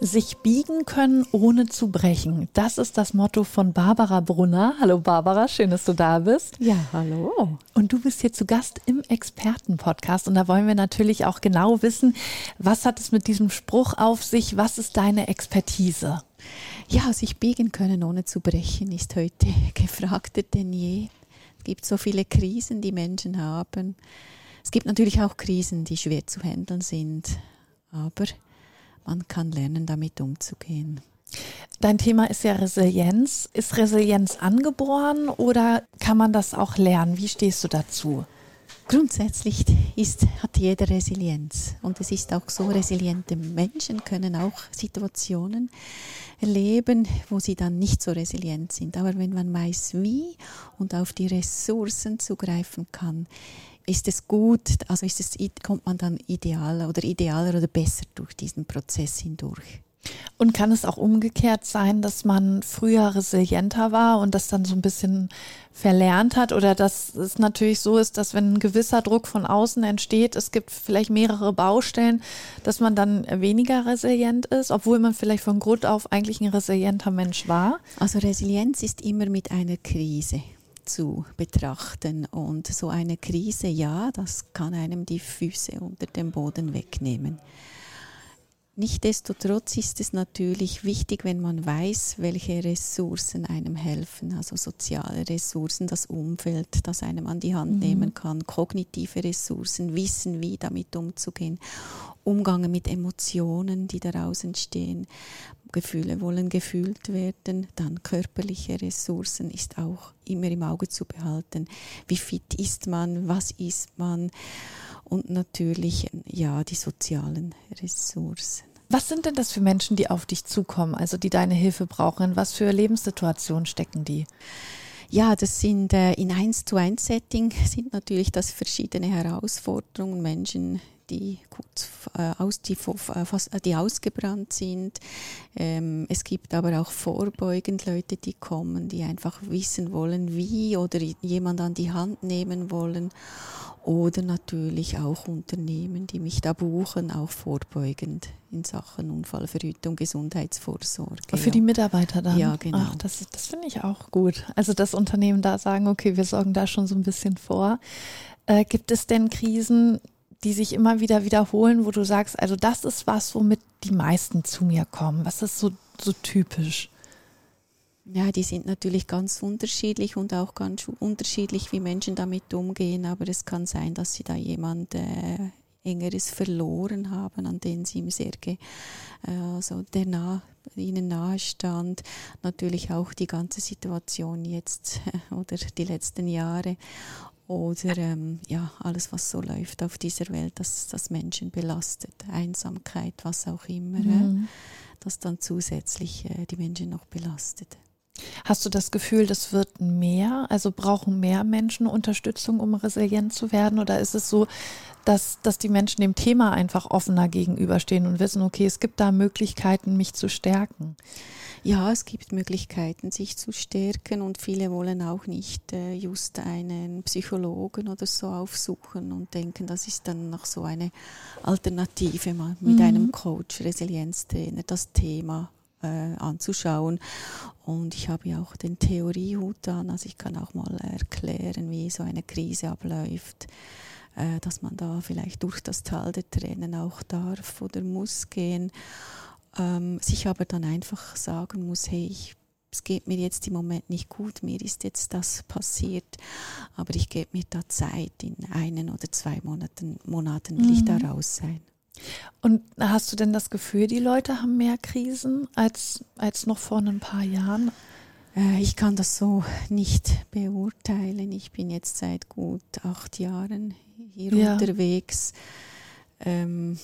Sich biegen können, ohne zu brechen. Das ist das Motto von Barbara Brunner. Hallo Barbara, schön, dass du da bist. Ja, hallo. Und du bist hier zu Gast im Expertenpodcast. Und da wollen wir natürlich auch genau wissen, was hat es mit diesem Spruch auf sich? Was ist deine Expertise? Ja, sich biegen können, ohne zu brechen, ist heute gefragter denn je. Es gibt so viele Krisen, die Menschen haben. Es gibt natürlich auch Krisen, die schwer zu handeln sind. Aber man kann lernen, damit umzugehen. Dein Thema ist ja Resilienz. Ist Resilienz angeboren oder kann man das auch lernen? Wie stehst du dazu? Grundsätzlich ist, hat jeder Resilienz. Und es ist auch so, resiliente Menschen können auch Situationen erleben, wo sie dann nicht so resilient sind. Aber wenn man weiß, wie und auf die Ressourcen zugreifen kann, ist es gut, also ist es, kommt man dann idealer oder idealer oder besser durch diesen Prozess hindurch. Und kann es auch umgekehrt sein, dass man früher resilienter war und das dann so ein bisschen verlernt hat? Oder dass es natürlich so ist, dass wenn ein gewisser Druck von außen entsteht, es gibt vielleicht mehrere Baustellen, dass man dann weniger resilient ist, obwohl man vielleicht von Grund auf eigentlich ein resilienter Mensch war? Also Resilienz ist immer mit einer Krise zu betrachten. Und so eine Krise, ja, das kann einem die Füße unter dem Boden wegnehmen. Nichtsdestotrotz ist es natürlich wichtig, wenn man weiß, welche Ressourcen einem helfen, also soziale Ressourcen, das Umfeld, das einem an die Hand mhm. nehmen kann, kognitive Ressourcen, Wissen, wie damit umzugehen, Umgang mit Emotionen, die daraus entstehen. Gefühle wollen gefühlt werden, dann körperliche Ressourcen ist auch immer im Auge zu behalten. Wie fit ist man, was ist man und natürlich ja die sozialen Ressourcen. Was sind denn das für Menschen, die auf dich zukommen, also die deine Hilfe brauchen? Was für Lebenssituationen stecken die? Ja, das sind äh, in 1 zu 1 Setting sind natürlich das verschiedene Herausforderungen, Menschen, die äh, aus, die, äh, äh, die ausgebrannt sind. Ähm, es gibt aber auch vorbeugend Leute, die kommen, die einfach wissen wollen, wie oder jemand an die Hand nehmen wollen. Oder natürlich auch Unternehmen, die mich da buchen, auch vorbeugend in Sachen Unfallverhütung, Gesundheitsvorsorge. Für die Mitarbeiter dann? Ja, genau. Ach, das, das finde ich auch gut. Also das Unternehmen da sagen, okay, wir sorgen da schon so ein bisschen vor. Äh, gibt es denn Krisen, die sich immer wieder wiederholen, wo du sagst, also das ist was, womit die meisten zu mir kommen. Was ist so, so typisch? Ja, die sind natürlich ganz unterschiedlich und auch ganz unterschiedlich, wie Menschen damit umgehen. Aber es kann sein, dass sie da jemand äh, Engeres verloren haben, an den sie ihm sehr, ge, äh, also der nah, ihnen nahe stand. Natürlich auch die ganze Situation jetzt oder die letzten Jahre oder ähm, ja, alles, was so läuft auf dieser Welt, das, das Menschen belastet, Einsamkeit, was auch immer, mhm. äh, das dann zusätzlich äh, die Menschen noch belastet. Hast du das Gefühl, das wird mehr? Also brauchen mehr Menschen Unterstützung, um resilient zu werden? Oder ist es so, dass, dass die Menschen dem Thema einfach offener gegenüberstehen und wissen, okay, es gibt da Möglichkeiten, mich zu stärken? Ja, es gibt Möglichkeiten, sich zu stärken und viele wollen auch nicht äh, just einen Psychologen oder so aufsuchen und denken, das ist dann noch so eine Alternative mal mit mhm. einem Coach, Resilienztrainer, das Thema äh, anzuschauen. Und ich habe ja auch den Theoriehut an, also ich kann auch mal erklären, wie so eine Krise abläuft äh, dass man da vielleicht durch das Tal der Tränen auch darf oder muss gehen ähm, sich aber dann einfach sagen muss, hey, ich, es geht mir jetzt im Moment nicht gut, mir ist jetzt das passiert, aber ich gebe mir da Zeit, in einen oder zwei Monaten, Monaten will mhm. ich da mhm. raus sein. Und hast du denn das Gefühl, die Leute haben mehr Krisen als, als noch vor ein paar Jahren? Äh, ich kann das so nicht beurteilen. Ich bin jetzt seit gut acht Jahren hier ja. unterwegs. Ähm,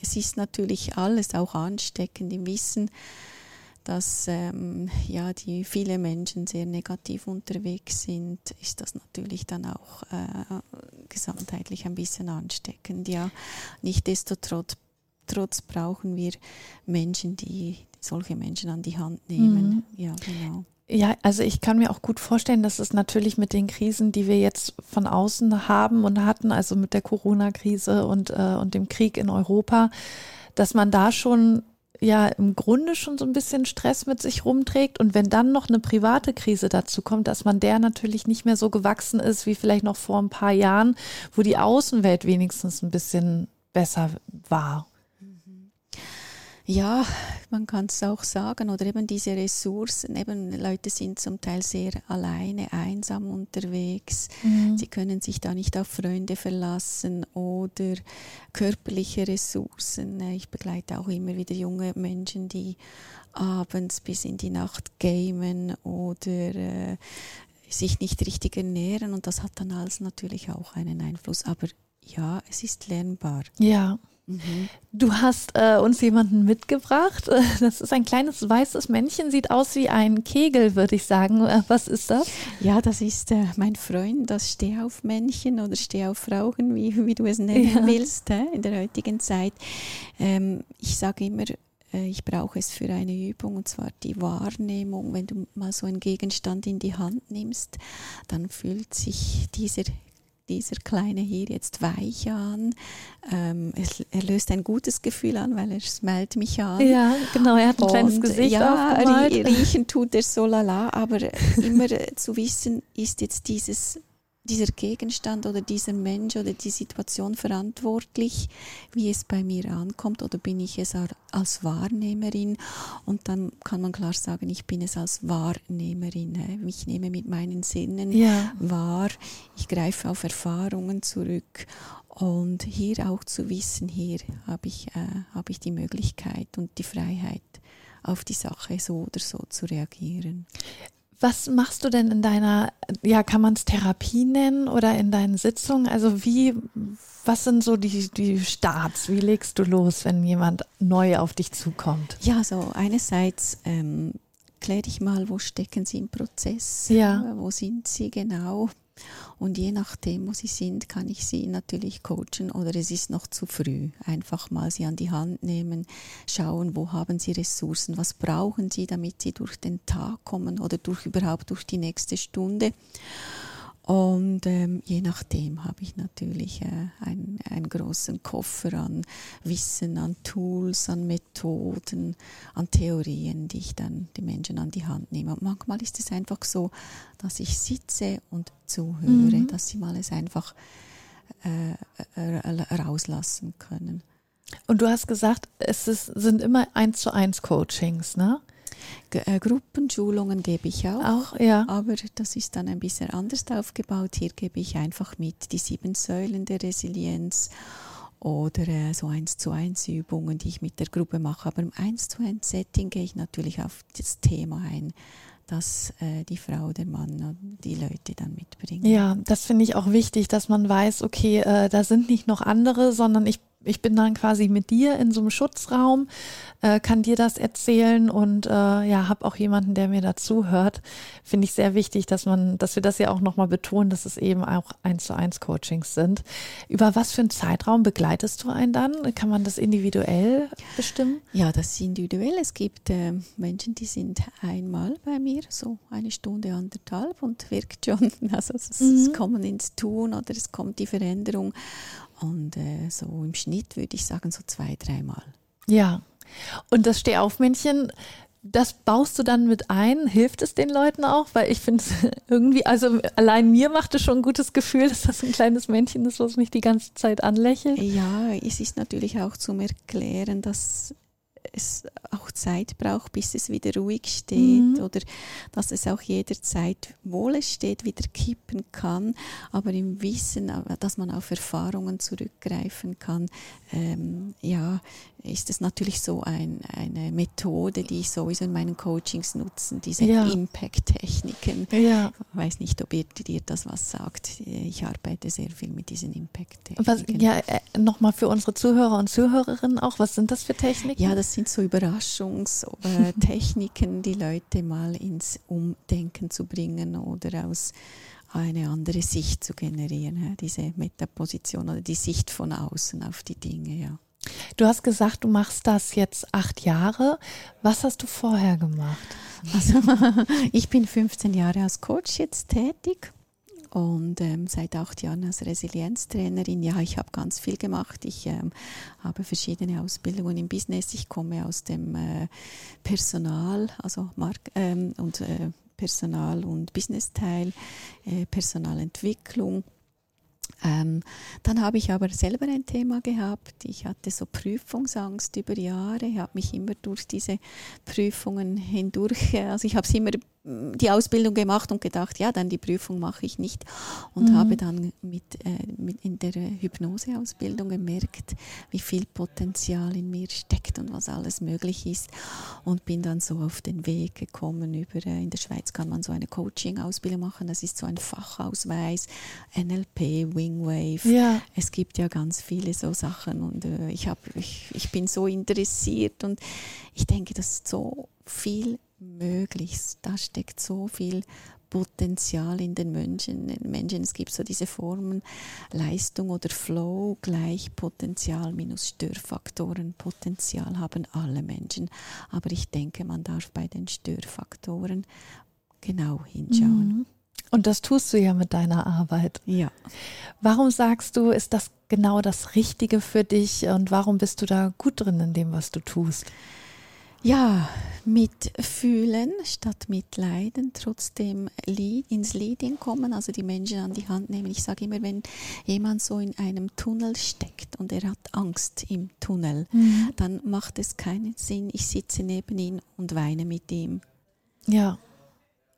es ist natürlich alles auch ansteckend im Wissen, dass ähm, ja, die viele Menschen sehr negativ unterwegs sind, ist das natürlich dann auch äh, gesamtheitlich ein bisschen ansteckend. Ja, nichtsdestotrotz trotz brauchen wir Menschen, die solche Menschen an die Hand nehmen. Mhm. Ja, genau. Ja, also ich kann mir auch gut vorstellen, dass es natürlich mit den Krisen, die wir jetzt von außen haben und hatten, also mit der Corona-Krise und, äh, und dem Krieg in Europa, dass man da schon ja im Grunde schon so ein bisschen Stress mit sich rumträgt und wenn dann noch eine private Krise dazu kommt, dass man der natürlich nicht mehr so gewachsen ist wie vielleicht noch vor ein paar Jahren, wo die Außenwelt wenigstens ein bisschen besser war. Ja, man kann es auch sagen, oder eben diese Ressourcen, eben Leute sind zum Teil sehr alleine, einsam unterwegs, mhm. sie können sich da nicht auf Freunde verlassen oder körperliche Ressourcen. Ich begleite auch immer wieder junge Menschen, die abends bis in die Nacht gamen oder äh, sich nicht richtig ernähren und das hat dann alles natürlich auch einen Einfluss. Aber ja, es ist lernbar. Ja. Mhm. Du hast äh, uns jemanden mitgebracht. Das ist ein kleines weißes Männchen, sieht aus wie ein Kegel, würde ich sagen. Äh, was ist das? Ja, das ist äh, mein Freund, das Stehaufmännchen oder Stehaufrauchen, wie, wie du es nennen ja. willst, äh, in der heutigen Zeit. Ähm, ich sage immer, äh, ich brauche es für eine Übung und zwar die Wahrnehmung. Wenn du mal so einen Gegenstand in die Hand nimmst, dann fühlt sich dieser dieser Kleine hier jetzt weich an. Ähm, es, er löst ein gutes Gefühl an, weil er smellt mich an. Ja, genau, er hat ein und, kleines Gesicht ja, aufgemalt. riechen tut er so lala, aber immer zu wissen, ist jetzt dieses dieser Gegenstand oder dieser Mensch oder die Situation verantwortlich, wie es bei mir ankommt oder bin ich es als Wahrnehmerin und dann kann man klar sagen, ich bin es als Wahrnehmerin. Ich nehme mit meinen Sinnen ja. wahr, ich greife auf Erfahrungen zurück und hier auch zu wissen, hier habe ich, äh, habe ich die Möglichkeit und die Freiheit, auf die Sache so oder so zu reagieren. Was machst du denn in deiner, ja, kann man es Therapie nennen oder in deinen Sitzungen? Also wie, was sind so die, die Starts? Wie legst du los, wenn jemand neu auf dich zukommt? Ja, so einerseits ähm, klär dich mal, wo stecken sie im Prozess? Ja. Wo sind sie genau? Und je nachdem, wo sie sind, kann ich sie natürlich coachen oder es ist noch zu früh. Einfach mal sie an die Hand nehmen, schauen, wo haben sie Ressourcen, was brauchen sie, damit sie durch den Tag kommen oder durch überhaupt durch die nächste Stunde. Und ähm, je nachdem habe ich natürlich äh, einen, einen großen Koffer an Wissen, an Tools, an Methoden, an Theorien, die ich dann die Menschen an die Hand nehme. Und manchmal ist es einfach so, dass ich sitze und zuhöre, mhm. dass sie mal es einfach äh, äh, rauslassen können. Und du hast gesagt, es ist, sind immer eins zu eins Coachings, ne? Äh, Gruppenschulungen gebe ich auch, auch ja. aber das ist dann ein bisschen anders aufgebaut. Hier gebe ich einfach mit die sieben Säulen der Resilienz oder äh, so eins zu eins Übungen, die ich mit der Gruppe mache. Aber im eins zu eins Setting gehe ich natürlich auf das Thema ein, das äh, die Frau, der Mann, die Leute dann mitbringen. Ja, das finde ich auch wichtig, dass man weiß, okay, äh, da sind nicht noch andere, sondern ich ich bin dann quasi mit dir in so einem Schutzraum, äh, kann dir das erzählen und äh, ja, habe auch jemanden, der mir dazu hört. Finde ich sehr wichtig, dass man, dass wir das ja auch nochmal betonen, dass es eben auch eins zu eins Coachings sind. Über was für einen Zeitraum begleitest du einen dann? Kann man das individuell bestimmen? Ja, das ist individuell. Es gibt äh, Menschen, die sind einmal bei mir, so eine Stunde, anderthalb und wirkt schon. Also es, mhm. es kommen ins Tun oder es kommt die Veränderung. Und äh, so im Schnitt würde ich sagen, so zwei, dreimal. Ja. Und das Stehaufmännchen, das baust du dann mit ein? Hilft es den Leuten auch? Weil ich finde es irgendwie, also allein mir macht es schon ein gutes Gefühl, dass das ein kleines Männchen ist, was mich die ganze Zeit anlächelt. Ja, es ist natürlich auch zum Erklären, dass es auch Zeit braucht, bis es wieder ruhig steht mhm. oder dass es auch jederzeit, wo es steht, wieder kippen kann, aber im Wissen, dass man auf Erfahrungen zurückgreifen kann, ähm, ja, ist es natürlich so ein, eine Methode, die ich sowieso in meinen Coachings nutze, diese Ja. Impact-Techniken. Ja. Ich weiß nicht, ob ihr, dir das was sagt. Ich arbeite sehr viel mit diesen Impact-Techniken. ja, äh, nochmal für unsere Zuhörer und Zuhörerinnen auch, was sind das für Techniken? Ja, das sind so Überraschungstechniken, die Leute mal ins Umdenken zu bringen oder aus eine andere Sicht zu generieren, diese Metaposition oder die Sicht von außen auf die Dinge, ja. Du hast gesagt, du machst das jetzt acht Jahre. Was hast du vorher gemacht? Also ich bin 15 Jahre als Coach jetzt tätig und ähm, seit acht Jahren als Resilienztrainerin. Ja, ich habe ganz viel gemacht. Ich ähm, habe verschiedene Ausbildungen im Business. Ich komme aus dem äh, Personal, also Mark ähm, und äh, Personal- und Business-Teil, äh, Personalentwicklung. Ähm, dann habe ich aber selber ein Thema gehabt. Ich hatte so Prüfungsangst über Jahre. Ich habe mich immer durch diese Prüfungen hindurch, äh, also ich habe immer mm, die Ausbildung gemacht und gedacht, ja, dann die Prüfung mache ich nicht. Und Mhm. habe dann mit, äh, mit in der Hypnoseausbildung gemerkt, wie viel Potenzial in mir steckt und was alles möglich ist. Und bin dann so auf den Weg gekommen. Über, äh, in der Schweiz kann man so eine Coaching-Ausbildung machen. Das ist so ein Fachausweis, NLP, Wingwave. Ja. Es gibt ja ganz viele so Sachen und äh, ich, hab, ich, ich bin so interessiert und ich denke, das ist so viel möglich. Da steckt so viel Potenzial in den Menschen. In Menschen. Es gibt so diese Formen, Leistung oder Flow gleich Potenzial minus Störfaktoren. Potenzial haben alle Menschen, aber ich denke, man darf bei den Störfaktoren genau hinschauen. Mhm. Und das tust du ja mit deiner Arbeit. Ja. Warum sagst du, ist das genau das Richtige für dich und warum bist du da gut drin in dem, was du tust? Ja, mitfühlen statt mitleiden, trotzdem ins Leading kommen, also die Menschen an die Hand nehmen. Ich sage immer, wenn jemand so in einem Tunnel steckt und er hat Angst im Tunnel, dann macht es keinen Sinn, ich sitze neben ihm und weine mit ihm Ja,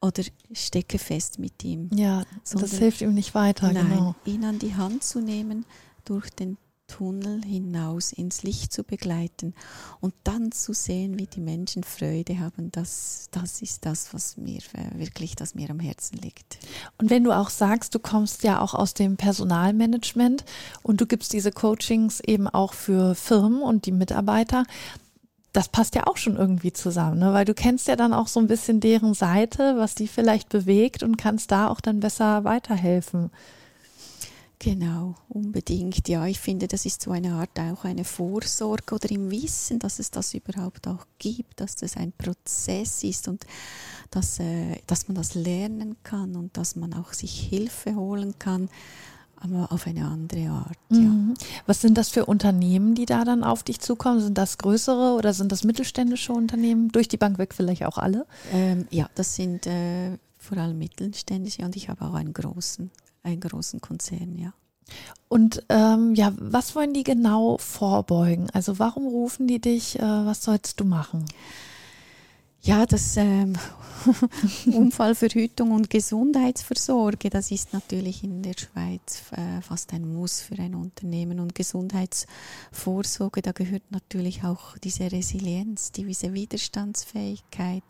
oder stecke fest mit ihm. ja, das hilft ihm nicht weiter, Nein, genau. ihn an die Hand zu nehmen, durch den Tunnel hinaus ins Licht zu begleiten und dann zu sehen, wie die Menschen Freude haben, das, das ist das, was mir äh, wirklich, das mir am Herzen liegt. Und wenn du auch sagst, du kommst ja auch aus dem Personalmanagement und du gibst diese Coachings eben auch für Firmen und die Mitarbeiter, das passt ja auch schon irgendwie zusammen, ne? weil du kennst ja dann auch so ein bisschen deren Seite, was die vielleicht bewegt und kannst da auch dann besser weiterhelfen. Genau, unbedingt. Ja, ich finde, das ist so eine Art auch eine Vorsorge oder im Wissen, dass es das überhaupt auch gibt, dass das ein Prozess ist und dass, äh, dass man das lernen kann und dass man auch sich Hilfe holen kann, aber auf eine andere Art. Ja. Mhm. Was sind das für Unternehmen, die da dann auf dich zukommen? Sind das größere oder sind das mittelständische Unternehmen? Durch die Bank weg vielleicht auch alle? Ähm, ja, das sind äh, vor allem mittelständische und ich habe auch einen großen, einen großen Konzern, ja. Und ähm, ja, was wollen die genau vorbeugen? Also warum rufen die dich? Äh, was sollst du machen? Ja, das ähm, Unfallverhütung und Gesundheitsversorge, das ist natürlich in der Schweiz äh, fast ein Muss für ein Unternehmen. Und Gesundheitsvorsorge, da gehört natürlich auch diese Resilienz, diese Widerstandsfähigkeit,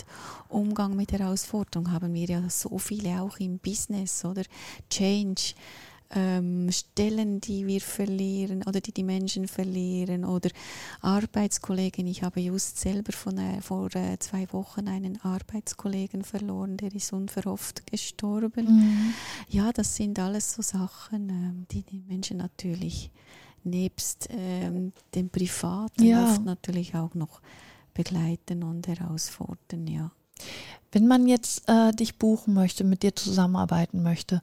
Umgang mit Herausforderungen haben wir ja so viele auch im Business oder Change. Ähm, Stellen, die wir verlieren oder die die Menschen verlieren oder Arbeitskollegen. Ich habe just selber von, äh, vor äh, zwei Wochen einen Arbeitskollegen verloren, der ist unverhofft gestorben. Ja, das sind alles so Sachen, ähm, die die Menschen natürlich nebst ähm, dem Privaten Ja. oft natürlich auch noch begleiten und herausfordern. Ja. Wenn man jetzt äh, dich buchen möchte, mit dir zusammenarbeiten möchte,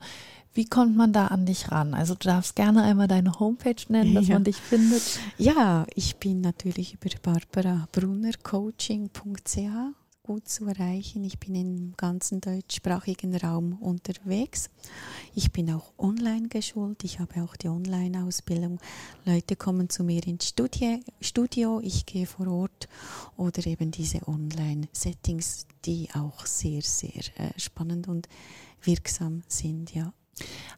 wie kommt man da an dich ran? Also du darfst gerne einmal deine Homepage nennen, dass Ja. man dich findet. Ja, ich bin natürlich über barbarabrunnercoaching.ch gut zu erreichen. Ich bin im ganzen deutschsprachigen Raum unterwegs. Ich bin auch online geschult. Ich habe auch die Online-Ausbildung. Leute kommen zu mir ins Studio. Ich gehe vor Ort oder eben diese Online-Settings, die auch sehr, sehr äh, spannend und wirksam sind. Ja.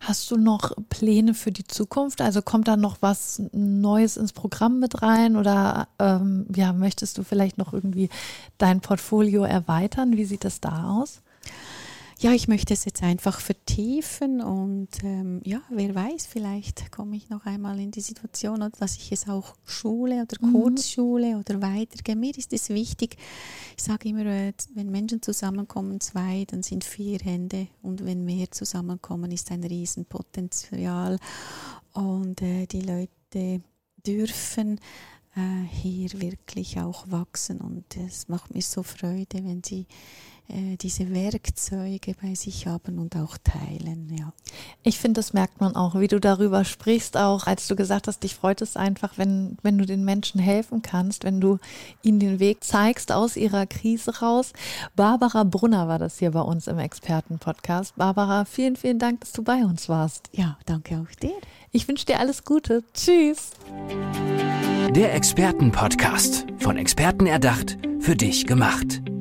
Hast du noch Pläne für die Zukunft? Also kommt da noch was Neues ins Programm mit rein oder ähm, ja, möchtest du vielleicht noch irgendwie dein Portfolio erweitern? Wie sieht das da aus? Ja, ich möchte es jetzt einfach vertiefen und ähm, ja, wer weiß, vielleicht komme ich noch einmal in die Situation, oder dass ich es auch schule oder mhm. Kurzschule mhm. oder weitergehe. Mir ist es wichtig, ich sage immer, äh, wenn Menschen zusammenkommen, zwei, dann sind vier Hände und wenn mehr zusammenkommen, ist ein Riesenpotenzial und äh, die Leute dürfen äh, hier wirklich auch wachsen und es macht mir so Freude, wenn sie äh, diese Werkzeuge bei sich haben und auch teilen. Ja. Ich finde, das merkt man auch, wie du darüber sprichst, auch als du gesagt hast, dich freut es einfach, wenn, wenn du den Menschen helfen kannst, wenn du ihnen den Weg zeigst aus ihrer Krise raus. Barbara Brunner war das hier bei uns im Expertenpodcast. Barbara, vielen, vielen Dank, dass du bei uns warst. Ja, danke auch dir. Ich wünsche dir alles Gute. Tschüss. Der Expertenpodcast, von Experten erdacht, für dich gemacht.